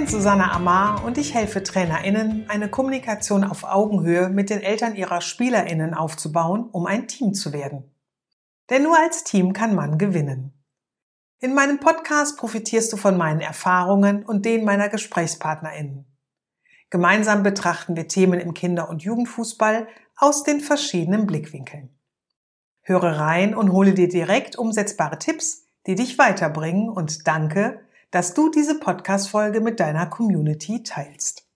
Bin Susanne Amar und ich helfe TrainerInnen, eine Kommunikation auf Augenhöhe mit den Eltern ihrer SpielerInnen aufzubauen, um ein Team zu werden. Denn nur als Team kann man gewinnen. In meinem Podcast profitierst du von meinen Erfahrungen und denen meiner GesprächspartnerInnen. Gemeinsam betrachten wir Themen im Kinder- und Jugendfußball aus den verschiedenen Blickwinkeln. Höre rein und hole dir direkt umsetzbare Tipps, die dich weiterbringen und danke, dass du diese Podcast-Folge mit deiner Community teilst.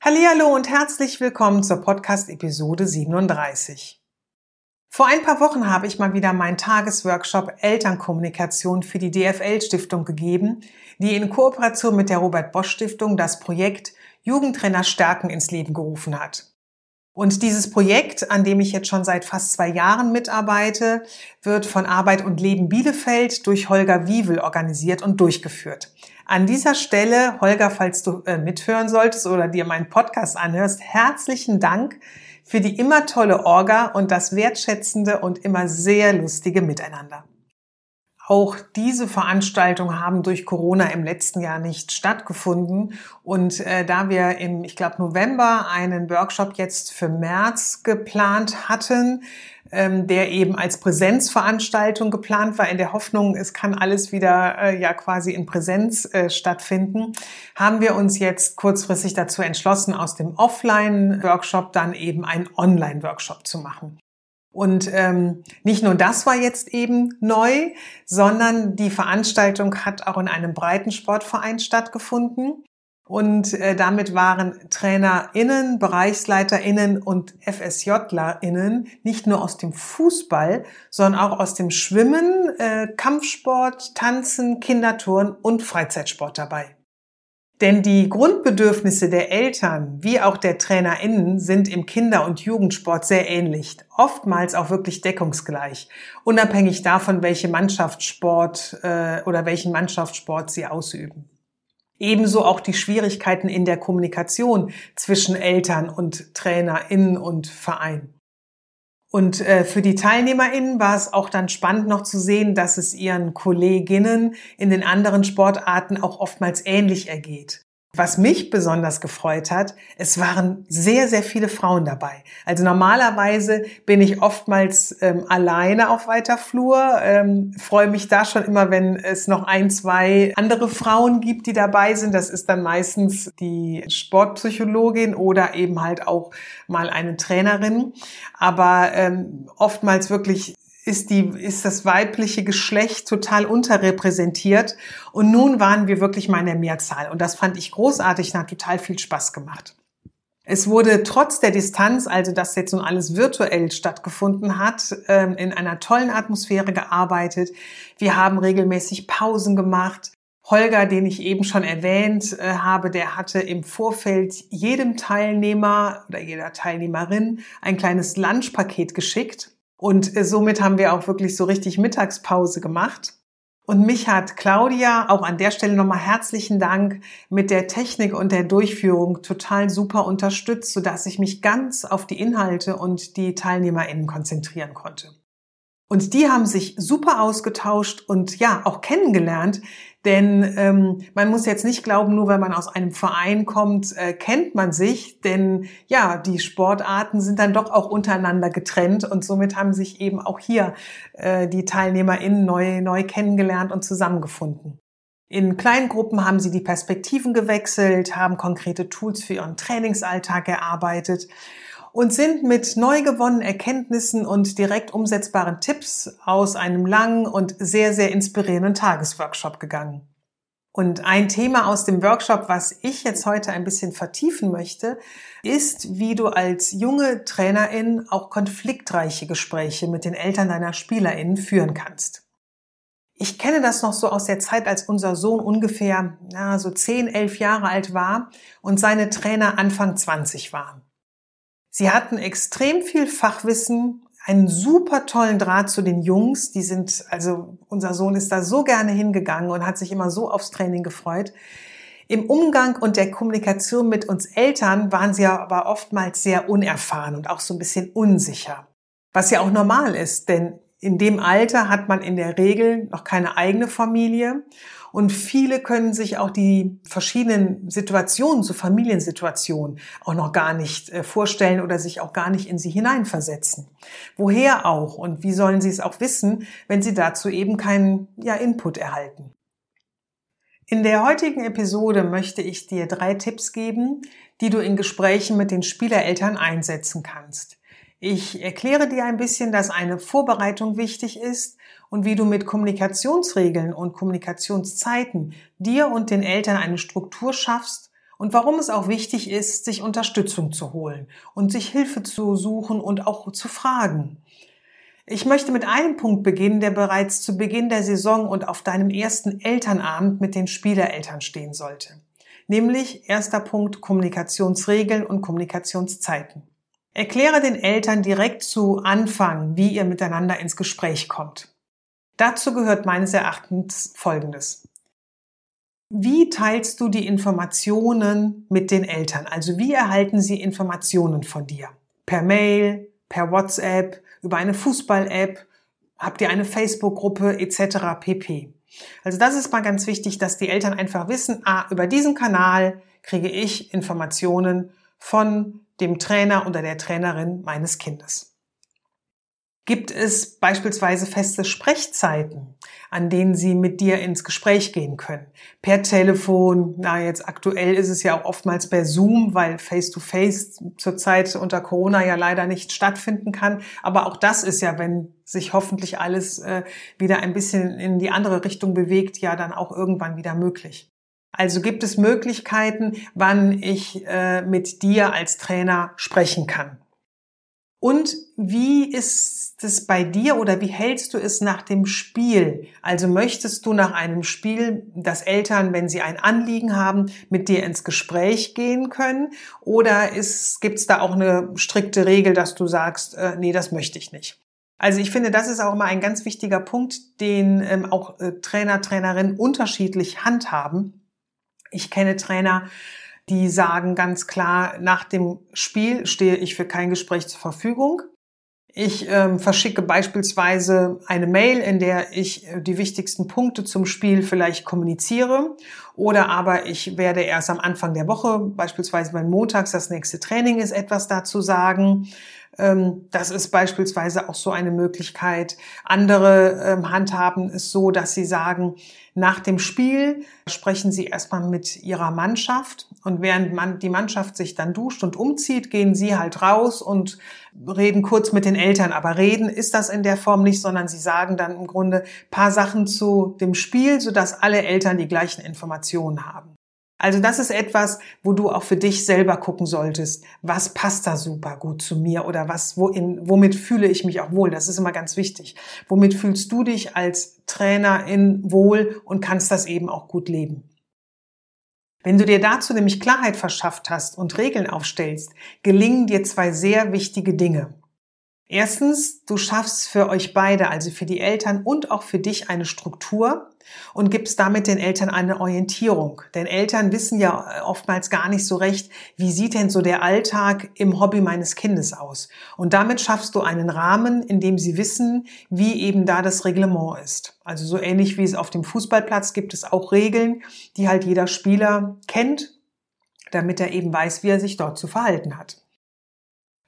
Hallo und herzlich willkommen zur Podcast-Episode 37. Vor ein paar Wochen habe ich mal wieder meinen Tagesworkshop Elternkommunikation für die DFL-Stiftung gegeben, die in Kooperation mit der Robert Bosch Stiftung das Projekt Jugendtrainer stärken ins Leben gerufen hat. Und dieses Projekt, an dem ich jetzt schon seit fast zwei Jahren mitarbeite, wird von Arbeit und Leben Bielefeld durch Holger Wiewel organisiert und durchgeführt. An dieser Stelle, Holger, falls du äh, mithören solltest oder dir meinen Podcast anhörst, herzlichen Dank für die immer tolle Orga und das wertschätzende und immer sehr lustige Miteinander. Auch diese Veranstaltungen haben durch Corona im letzten Jahr nicht stattgefunden. Und äh, da wir im, ich glaube, November einen Workshop jetzt für März geplant hatten, ähm, der eben als Präsenzveranstaltung geplant war, in der Hoffnung, es kann alles wieder äh, ja quasi in Präsenz äh, stattfinden, haben wir uns jetzt kurzfristig dazu entschlossen, aus dem Offline-Workshop dann eben einen Online-Workshop zu machen. Und ähm, nicht nur das war jetzt eben neu, sondern die Veranstaltung hat auch in einem breiten Sportverein stattgefunden. Und äh, damit waren TrainerInnen, BereichsleiterInnen und FSJlerInnen nicht nur aus dem Fußball, sondern auch aus dem Schwimmen, äh, Kampfsport, Tanzen, Kinderturnen und Freizeitsport dabei. Denn die Grundbedürfnisse der Eltern wie auch der TrainerInnen sind im Kinder- und Jugendsport sehr ähnlich, oftmals auch wirklich deckungsgleich, unabhängig davon, welche Mannschaftssport äh, oder welchen Mannschaftssport sie ausüben. Ebenso auch die Schwierigkeiten in der Kommunikation zwischen Eltern und TrainerInnen und Verein. Und äh, für die TeilnehmerInnen war es auch dann spannend noch zu sehen, dass es ihren Kolleginnen in den anderen Sportarten auch oftmals ähnlich ergeht. Was mich besonders gefreut hat, es waren sehr, sehr viele Frauen dabei. Also normalerweise bin ich oftmals ähm, alleine auf weiter Flur, ähm, freue mich da schon immer, wenn es noch ein, zwei andere Frauen gibt, die dabei sind. Das ist dann meistens die Sportpsychologin oder eben halt auch mal eine Trainerin. Aber ähm, oftmals wirklich ist die, ist das weibliche Geschlecht total unterrepräsentiert. Und nun waren wir wirklich mal in der Mehrzahl. Und das fand ich großartig und hat total viel Spaß gemacht. Es wurde trotz der Distanz, also dass jetzt nun alles virtuell stattgefunden hat, ähm, in einer tollen Atmosphäre gearbeitet. Wir haben regelmäßig Pausen gemacht. Holger, den ich eben schon erwähnt äh, habe, der hatte im Vorfeld jedem Teilnehmer oder jeder Teilnehmerin ein kleines Lunchpaket geschickt und äh, somit haben wir auch wirklich so richtig Mittagspause gemacht. Und mich hat Claudia auch an der Stelle nochmal herzlichen Dank mit der Technik und der Durchführung total super unterstützt, sodass ich mich ganz auf die Inhalte und die TeilnehmerInnen konzentrieren konnte. Und die haben sich super ausgetauscht und ja, auch kennengelernt, denn ähm, man muss jetzt nicht glauben, nur weil man aus einem Verein kommt, äh, kennt man sich. Denn ja, die Sportarten sind dann doch auch untereinander getrennt und somit haben sich eben auch hier äh, die TeilnehmerInnen neu, neu kennengelernt und zusammengefunden. In kleinen Gruppen haben sie die Perspektiven gewechselt, haben konkrete Tools für ihren Trainingsalltag erarbeitet und sind mit neu gewonnenen Erkenntnissen und direkt umsetzbaren Tipps aus einem langen und sehr, sehr inspirierenden Tagesworkshop gegangen. Und ein Thema aus dem Workshop, was ich jetzt heute ein bisschen vertiefen möchte, ist, wie du als junge Trainerin auch konfliktreiche Gespräche mit den Eltern deiner Spielerinnen führen kannst. Ich kenne das noch so aus der Zeit, als unser Sohn ungefähr ja, so 10, 11 Jahre alt war und seine Trainer Anfang 20 waren. Sie hatten extrem viel Fachwissen, einen super tollen Draht zu den Jungs. Die sind, also unser Sohn ist da so gerne hingegangen und hat sich immer so aufs Training gefreut. Im Umgang und der Kommunikation mit uns Eltern waren sie aber oftmals sehr unerfahren und auch so ein bisschen unsicher. Was ja auch normal ist, denn in dem Alter hat man in der Regel noch keine eigene Familie und viele können sich auch die verschiedenen Situationen, so Familiensituationen, auch noch gar nicht äh, vorstellen oder sich auch gar nicht in sie hineinversetzen. Woher auch und wie sollen sie es auch wissen, wenn sie dazu eben keinen ja, Input erhalten? In der heutigen Episode möchte ich dir drei Tipps geben, die du in Gesprächen mit den Spielereltern einsetzen kannst. Ich erkläre dir ein bisschen, dass eine Vorbereitung wichtig ist und wie du mit Kommunikationsregeln und Kommunikationszeiten dir und den Eltern eine Struktur schaffst und warum es auch wichtig ist, sich Unterstützung zu holen und sich Hilfe zu suchen und auch zu fragen. Ich möchte mit einem Punkt beginnen, der bereits zu Beginn der Saison und auf deinem ersten Elternabend mit den Spielereltern stehen sollte. Nämlich erster Punkt Kommunikationsregeln und Kommunikationszeiten. Erkläre den Eltern direkt zu Anfang, wie ihr miteinander ins Gespräch kommt. Dazu gehört meines Erachtens Folgendes. Wie teilst du die Informationen mit den Eltern? Also wie erhalten sie Informationen von dir? Per Mail, per WhatsApp, über eine Fußball-App, habt ihr eine Facebook-Gruppe etc. pp. Also das ist mal ganz wichtig, dass die Eltern einfach wissen, ah, über diesen Kanal kriege ich Informationen von dem Trainer oder der Trainerin meines Kindes. Gibt es beispielsweise feste Sprechzeiten, an denen Sie mit dir ins Gespräch gehen können? Per Telefon, na jetzt aktuell ist es ja auch oftmals per Zoom, weil Face-to-Face zurzeit unter Corona ja leider nicht stattfinden kann. Aber auch das ist ja, wenn sich hoffentlich alles äh, wieder ein bisschen in die andere Richtung bewegt, ja dann auch irgendwann wieder möglich. Also gibt es Möglichkeiten, wann ich äh, mit dir als Trainer sprechen kann. Und wie ist es bei dir oder wie hältst du es nach dem Spiel? Also möchtest du nach einem Spiel, dass Eltern, wenn sie ein Anliegen haben, mit dir ins Gespräch gehen können? Oder gibt es da auch eine strikte Regel, dass du sagst, äh, nee, das möchte ich nicht? Also ich finde, das ist auch immer ein ganz wichtiger Punkt, den ähm, auch äh, Trainer, Trainerinnen unterschiedlich handhaben. Ich kenne Trainer, die sagen ganz klar, nach dem Spiel stehe ich für kein Gespräch zur Verfügung. Ich ähm, verschicke beispielsweise eine Mail, in der ich äh, die wichtigsten Punkte zum Spiel vielleicht kommuniziere. Oder aber ich werde erst am Anfang der Woche, beispielsweise beim Montags, das nächste Training ist, etwas dazu sagen. Ähm, das ist beispielsweise auch so eine Möglichkeit. Andere ähm, handhaben es so, dass sie sagen, nach dem Spiel sprechen sie erstmal mit ihrer Mannschaft und während man, die Mannschaft sich dann duscht und umzieht, gehen sie halt raus und reden kurz mit den Eltern. Aber reden ist das in der Form nicht, sondern sie sagen dann im Grunde paar Sachen zu dem Spiel, sodass alle Eltern die gleichen Informationen haben. Also das ist etwas, wo du auch für dich selber gucken solltest, was passt da super gut zu mir oder was, wohin, womit fühle ich mich auch wohl. Das ist immer ganz wichtig. Womit fühlst du dich als Trainerin wohl und kannst das eben auch gut leben. Wenn du dir dazu nämlich Klarheit verschafft hast und Regeln aufstellst, gelingen dir zwei sehr wichtige Dinge. Erstens, du schaffst für euch beide, also für die Eltern und auch für dich eine Struktur und gibst damit den Eltern eine Orientierung. Denn Eltern wissen ja oftmals gar nicht so recht, wie sieht denn so der Alltag im Hobby meines Kindes aus. Und damit schaffst du einen Rahmen, in dem sie wissen, wie eben da das Reglement ist. Also so ähnlich wie es auf dem Fußballplatz gibt es auch Regeln, die halt jeder Spieler kennt, damit er eben weiß, wie er sich dort zu verhalten hat.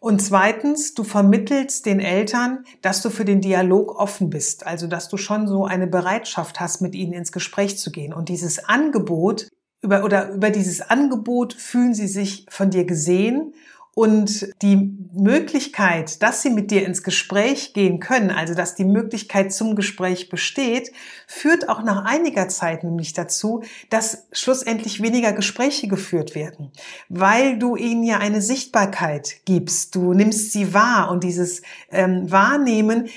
Und zweitens, du vermittelst den Eltern, dass du für den Dialog offen bist, also dass du schon so eine Bereitschaft hast, mit ihnen ins Gespräch zu gehen. Und dieses Angebot, über, oder über dieses Angebot fühlen sie sich von dir gesehen und die Möglichkeit, dass sie mit dir ins Gespräch gehen können, also dass die Möglichkeit zum Gespräch besteht, führt auch nach einiger Zeit nämlich dazu, dass schlussendlich weniger Gespräche geführt werden, weil du ihnen ja eine Sichtbarkeit gibst. Du nimmst sie wahr und dieses ähm, Wahrnehmen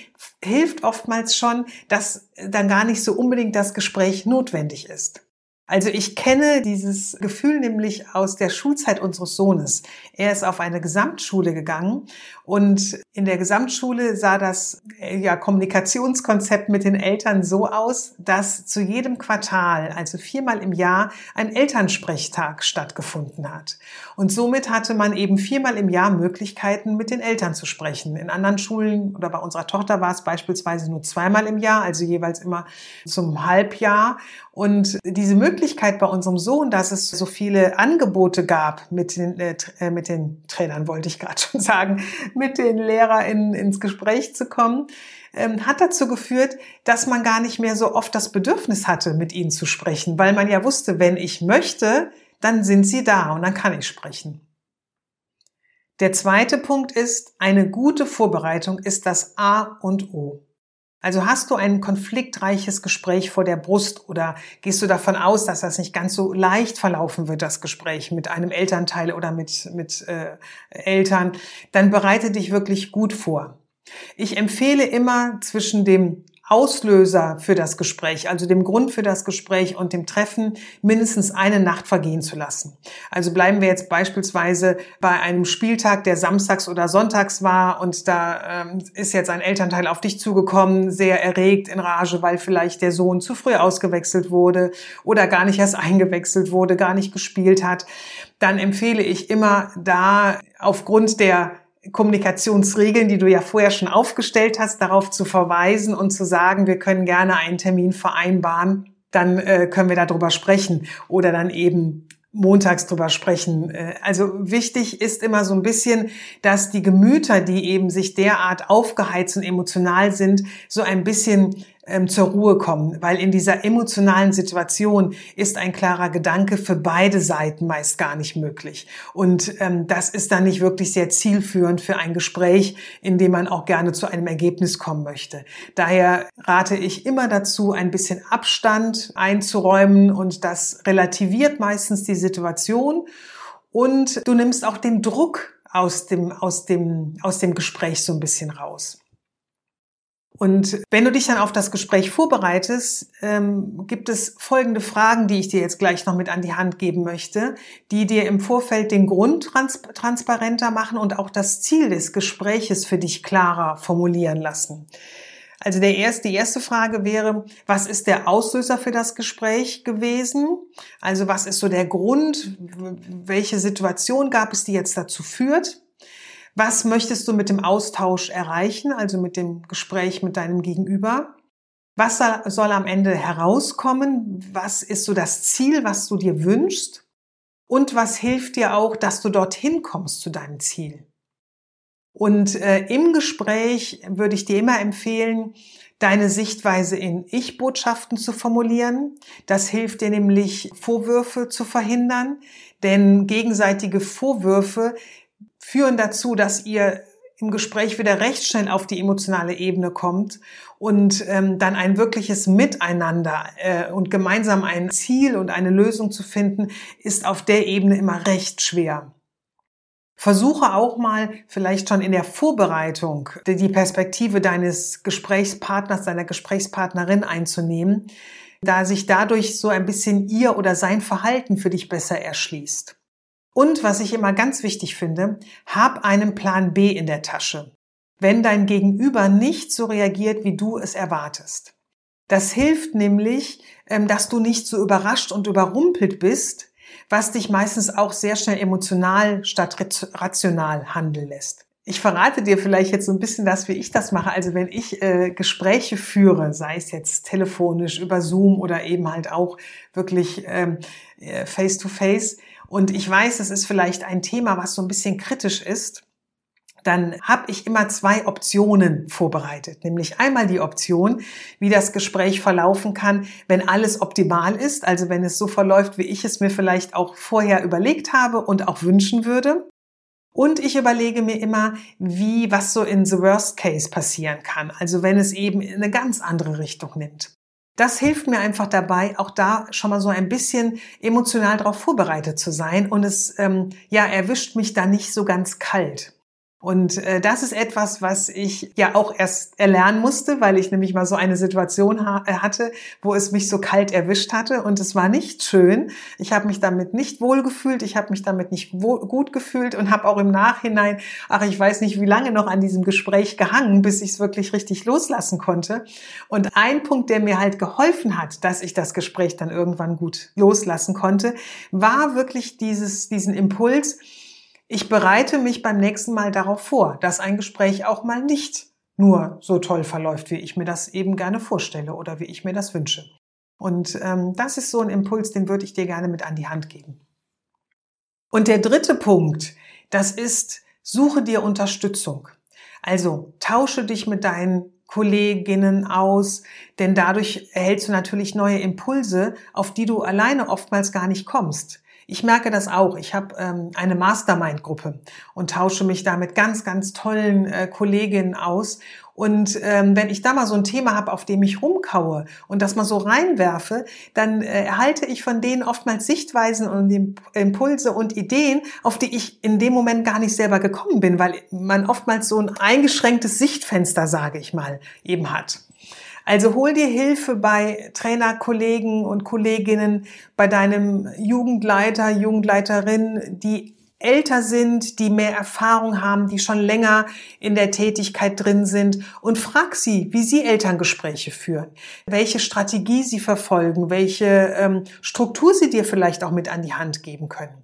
hilft oftmals schon, dass dann gar nicht so unbedingt das Gespräch notwendig ist. Also ich kenne dieses Gefühl nämlich aus der Schulzeit unseres Sohnes. Er ist auf eine Gesamtschule gegangen und in der Gesamtschule sah das äh, ja, Kommunikationskonzept mit den Eltern so aus, dass zu jedem Quartal, also viermal im Jahr, ein Elternsprechtag stattgefunden hat. Und somit hatte man eben viermal im Jahr Möglichkeiten, mit den Eltern zu sprechen. In anderen Schulen oder bei unserer Tochter war es beispielsweise nur zweimal im Jahr, also jeweils immer zum Halbjahr. Und diese Möglichkeit bei unserem Sohn, dass es so viele Angebote gab mit den, äh, äh mit den Trainern, wollte ich gerade schon sagen, mit den LehrerInnen ins Gespräch zu kommen, ähm, hat dazu geführt, dass man gar nicht mehr so oft das Bedürfnis hatte, mit ihnen zu sprechen, weil man ja wusste, wenn ich möchte, dann sind sie da und dann kann ich sprechen. Der zweite Punkt ist, eine gute Vorbereitung ist das A und O. Also hast du ein konfliktreiches Gespräch vor der Brust oder gehst du davon aus, dass das nicht ganz so leicht verlaufen wird, das Gespräch mit einem Elternteil oder mit, mit äh, Eltern, dann bereite dich wirklich gut vor. Ich empfehle immer zwischen dem Auslöser für das Gespräch, also dem Grund für das Gespräch und dem Treffen mindestens eine Nacht vergehen zu lassen. Also bleiben wir jetzt beispielsweise bei einem Spieltag, der samstags oder sonntags war und da ähm, ist jetzt ein Elternteil auf dich zugekommen, sehr erregt in Rage, weil vielleicht der Sohn zu früh ausgewechselt wurde oder gar nicht erst eingewechselt wurde, gar nicht gespielt hat. Dann empfehle ich immer da aufgrund der Kommunikationsregeln, die du ja vorher schon aufgestellt hast, darauf zu verweisen und zu sagen, wir können gerne einen Termin vereinbaren, dann äh, können wir darüber sprechen oder dann eben montags drüber sprechen. Äh, also wichtig ist immer so ein bisschen, dass die Gemüter, die eben sich derart aufgeheizt und emotional sind, so ein bisschen ähm, zur Ruhe kommen, weil in dieser emotionalen Situation ist ein klarer Gedanke für beide Seiten meist gar nicht möglich. Und ähm, das ist dann nicht wirklich sehr zielführend für ein Gespräch, in dem man auch gerne zu einem Ergebnis kommen möchte. Daher rate ich immer dazu, ein bisschen Abstand einzuräumen und das relativiert meistens die Situation und du nimmst auch den Druck aus dem, aus dem, aus dem Gespräch so ein bisschen raus. Und wenn du dich dann auf das Gespräch vorbereitest, ähm, gibt es folgende Fragen, die ich dir jetzt gleich noch mit an die Hand geben möchte, die dir im Vorfeld den Grund trans transparenter machen und auch das Ziel des Gespräches für dich klarer formulieren lassen. Also der erste, die erste Frage wäre, was ist der Auslöser für das Gespräch gewesen? Also was ist so der Grund? Welche Situation gab es, die jetzt dazu führt? Was möchtest du mit dem Austausch erreichen, also mit dem Gespräch mit deinem Gegenüber? Was soll am Ende herauskommen? Was ist so das Ziel, was du dir wünschst? Und was hilft dir auch, dass du dorthin kommst zu deinem Ziel? Und äh, im Gespräch würde ich dir immer empfehlen, deine Sichtweise in Ich-Botschaften zu formulieren. Das hilft dir nämlich, Vorwürfe zu verhindern, denn gegenseitige Vorwürfe führen dazu, dass ihr im Gespräch wieder recht schnell auf die emotionale Ebene kommt und ähm, dann ein wirkliches Miteinander äh, und gemeinsam ein Ziel und eine Lösung zu finden, ist auf der Ebene immer recht schwer. Versuche auch mal vielleicht schon in der Vorbereitung die Perspektive deines Gesprächspartners, deiner Gesprächspartnerin einzunehmen, da sich dadurch so ein bisschen ihr oder sein Verhalten für dich besser erschließt. Und was ich immer ganz wichtig finde, hab einen Plan B in der Tasche, wenn dein Gegenüber nicht so reagiert, wie du es erwartest. Das hilft nämlich, ähm, dass du nicht so überrascht und überrumpelt bist, was dich meistens auch sehr schnell emotional statt rational handeln lässt. Ich verrate dir vielleicht jetzt so ein bisschen das, wie ich das mache. Also wenn ich äh, Gespräche führe, sei es jetzt telefonisch, über Zoom oder eben halt auch wirklich ähm, äh, face to face, und ich weiß, es ist vielleicht ein Thema, was so ein bisschen kritisch ist, dann habe ich immer zwei Optionen vorbereitet. Nämlich einmal die Option, wie das Gespräch verlaufen kann, wenn alles optimal ist, also wenn es so verläuft, wie ich es mir vielleicht auch vorher überlegt habe und auch wünschen würde. Und ich überlege mir immer, wie, was so in the worst case passieren kann. Also wenn es eben in eine ganz andere Richtung nimmt. Das hilft mir einfach dabei, auch da schon mal so ein bisschen emotional darauf vorbereitet zu sein und es ähm, ja erwischt mich da nicht so ganz kalt. Und äh, das ist etwas, was ich ja auch erst erlernen musste, weil ich nämlich mal so eine Situation ha äh, hatte, wo es mich so kalt erwischt hatte und es war nicht schön. Ich habe mich damit nicht wohl gefühlt, ich habe mich damit nicht gut gefühlt und habe auch im Nachhinein, ach ich weiß nicht wie lange noch an diesem Gespräch gehangen, bis ich es wirklich richtig loslassen konnte. Und ein Punkt, der mir halt geholfen hat, dass ich das Gespräch dann irgendwann gut loslassen konnte, war wirklich dieses diesen Impuls ich bereite mich beim nächsten Mal darauf vor, dass ein Gespräch auch mal nicht nur so toll verläuft, wie ich mir das eben gerne vorstelle oder wie ich mir das wünsche. Und ähm, das ist so ein Impuls, den würde ich dir gerne mit an die Hand geben. Und der dritte Punkt, das ist, suche dir Unterstützung. Also tausche dich mit deinen Kolleginnen aus, denn dadurch erhältst du natürlich neue Impulse, auf die du alleine oftmals gar nicht kommst. Ich merke das auch. Ich habe ähm, eine Mastermind-Gruppe und tausche mich da mit ganz, ganz tollen äh, Kolleginnen aus. Und ähm, wenn ich da mal so ein Thema habe, auf dem ich rumkaue und das mal so reinwerfe, dann äh, erhalte ich von denen oftmals Sichtweisen und Impulse und Ideen, auf die ich in dem Moment gar nicht selber gekommen bin, weil man oftmals so ein eingeschränktes Sichtfenster, sage ich mal, eben hat. Also hol dir Hilfe bei Trainerkollegen und Kolleginnen, bei deinem Jugendleiter, Jugendleiterin, die älter sind, die mehr Erfahrung haben, die schon länger in der Tätigkeit drin sind und frag sie, wie sie Elterngespräche führen, welche Strategie sie verfolgen, welche ähm, Struktur sie dir vielleicht auch mit an die Hand geben können.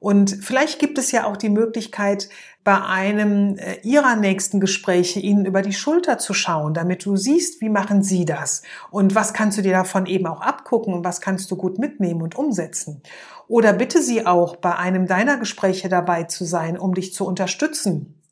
Und vielleicht gibt es ja auch die Möglichkeit, bei einem äh, ihrer nächsten Gespräche ihnen über die Schulter zu schauen, damit du siehst, wie machen sie das und was kannst du dir davon eben auch abgucken und was kannst du gut mitnehmen und umsetzen. Oder bitte sie auch, bei einem deiner Gespräche dabei zu sein, um dich zu unterstützen.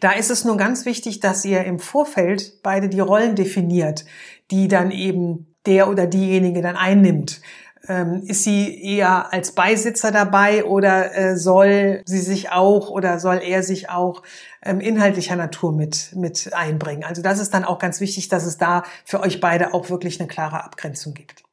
Da ist es nur ganz wichtig, dass ihr im Vorfeld beide die Rollen definiert, die dann eben der oder diejenige dann einnimmt. Ähm, ist sie eher als Beisitzer dabei oder äh, soll sie sich auch oder soll er sich auch ähm, inhaltlicher Natur mit, mit einbringen? Also das ist dann auch ganz wichtig, dass es da für euch beide auch wirklich eine klare Abgrenzung gibt.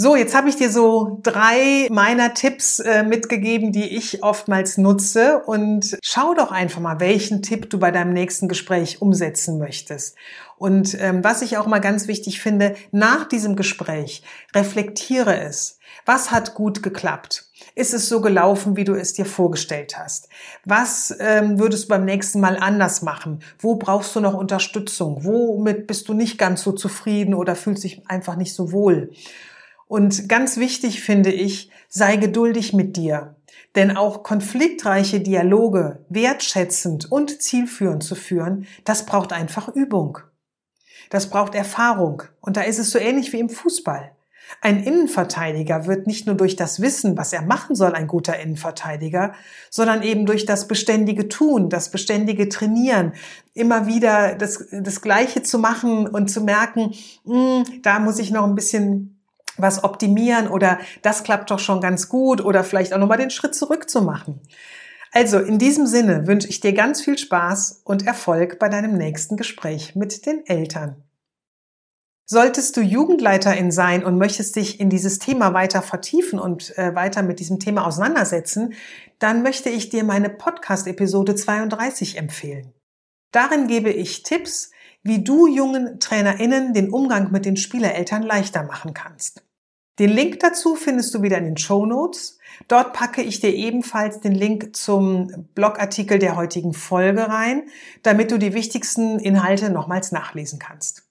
So, jetzt habe ich dir so drei meiner Tipps äh, mitgegeben, die ich oftmals nutze. Und schau doch einfach mal, welchen Tipp du bei deinem nächsten Gespräch umsetzen möchtest. Und ähm, was ich auch mal ganz wichtig finde, nach diesem Gespräch reflektiere es. Was hat gut geklappt? Ist es so gelaufen, wie du es dir vorgestellt hast? Was ähm, würdest du beim nächsten Mal anders machen? Wo brauchst du noch Unterstützung? Womit bist du nicht ganz so zufrieden oder fühlst dich einfach nicht so wohl? Und ganz wichtig finde ich, sei geduldig mit dir. Denn auch konfliktreiche Dialoge wertschätzend und zielführend zu führen, das braucht einfach Übung. Das braucht Erfahrung. Und da ist es so ähnlich wie im Fußball. Ein Innenverteidiger wird nicht nur durch das Wissen, was er machen soll, ein guter Innenverteidiger, sondern eben durch das beständige Tun, das beständige Trainieren, immer wieder das, das Gleiche zu machen und zu merken, hm, da muss ich noch ein bisschen was optimieren oder das klappt doch schon ganz gut oder vielleicht auch nochmal den Schritt zurück zu machen. Also in diesem Sinne wünsche ich dir ganz viel Spaß und Erfolg bei deinem nächsten Gespräch mit den Eltern. Solltest du Jugendleiterin sein und möchtest dich in dieses Thema weiter vertiefen und äh, weiter mit diesem Thema auseinandersetzen, dann möchte ich dir meine Podcast-Episode 32 empfehlen. Darin gebe ich Tipps, wie du jungen TrainerInnen den Umgang mit den Spielereltern leichter machen kannst. Den Link dazu findest du wieder in den Show Notes. Dort packe ich dir ebenfalls den Link zum Blogartikel der heutigen Folge rein, damit du die wichtigsten Inhalte nochmals nachlesen kannst.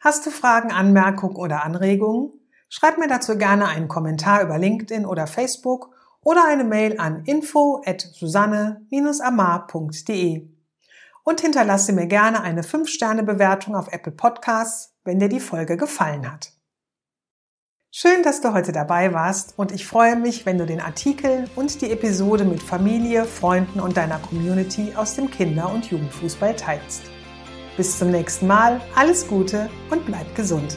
Hast du Fragen, Anmerkungen oder Anregungen? Schreib mir dazu gerne einen Kommentar über LinkedIn oder Facebook oder eine Mail an info at susanne-amar.de und hinterlasse mir gerne eine 5-Sterne-Bewertung auf Apple Podcasts, wenn dir die Folge gefallen hat. Schön, dass du heute dabei warst und ich freue mich, wenn du den Artikel und die Episode mit Familie, Freunden und deiner Community aus dem Kinder- und Jugendfußball teilst. Bis zum nächsten Mal, alles Gute und bleib gesund.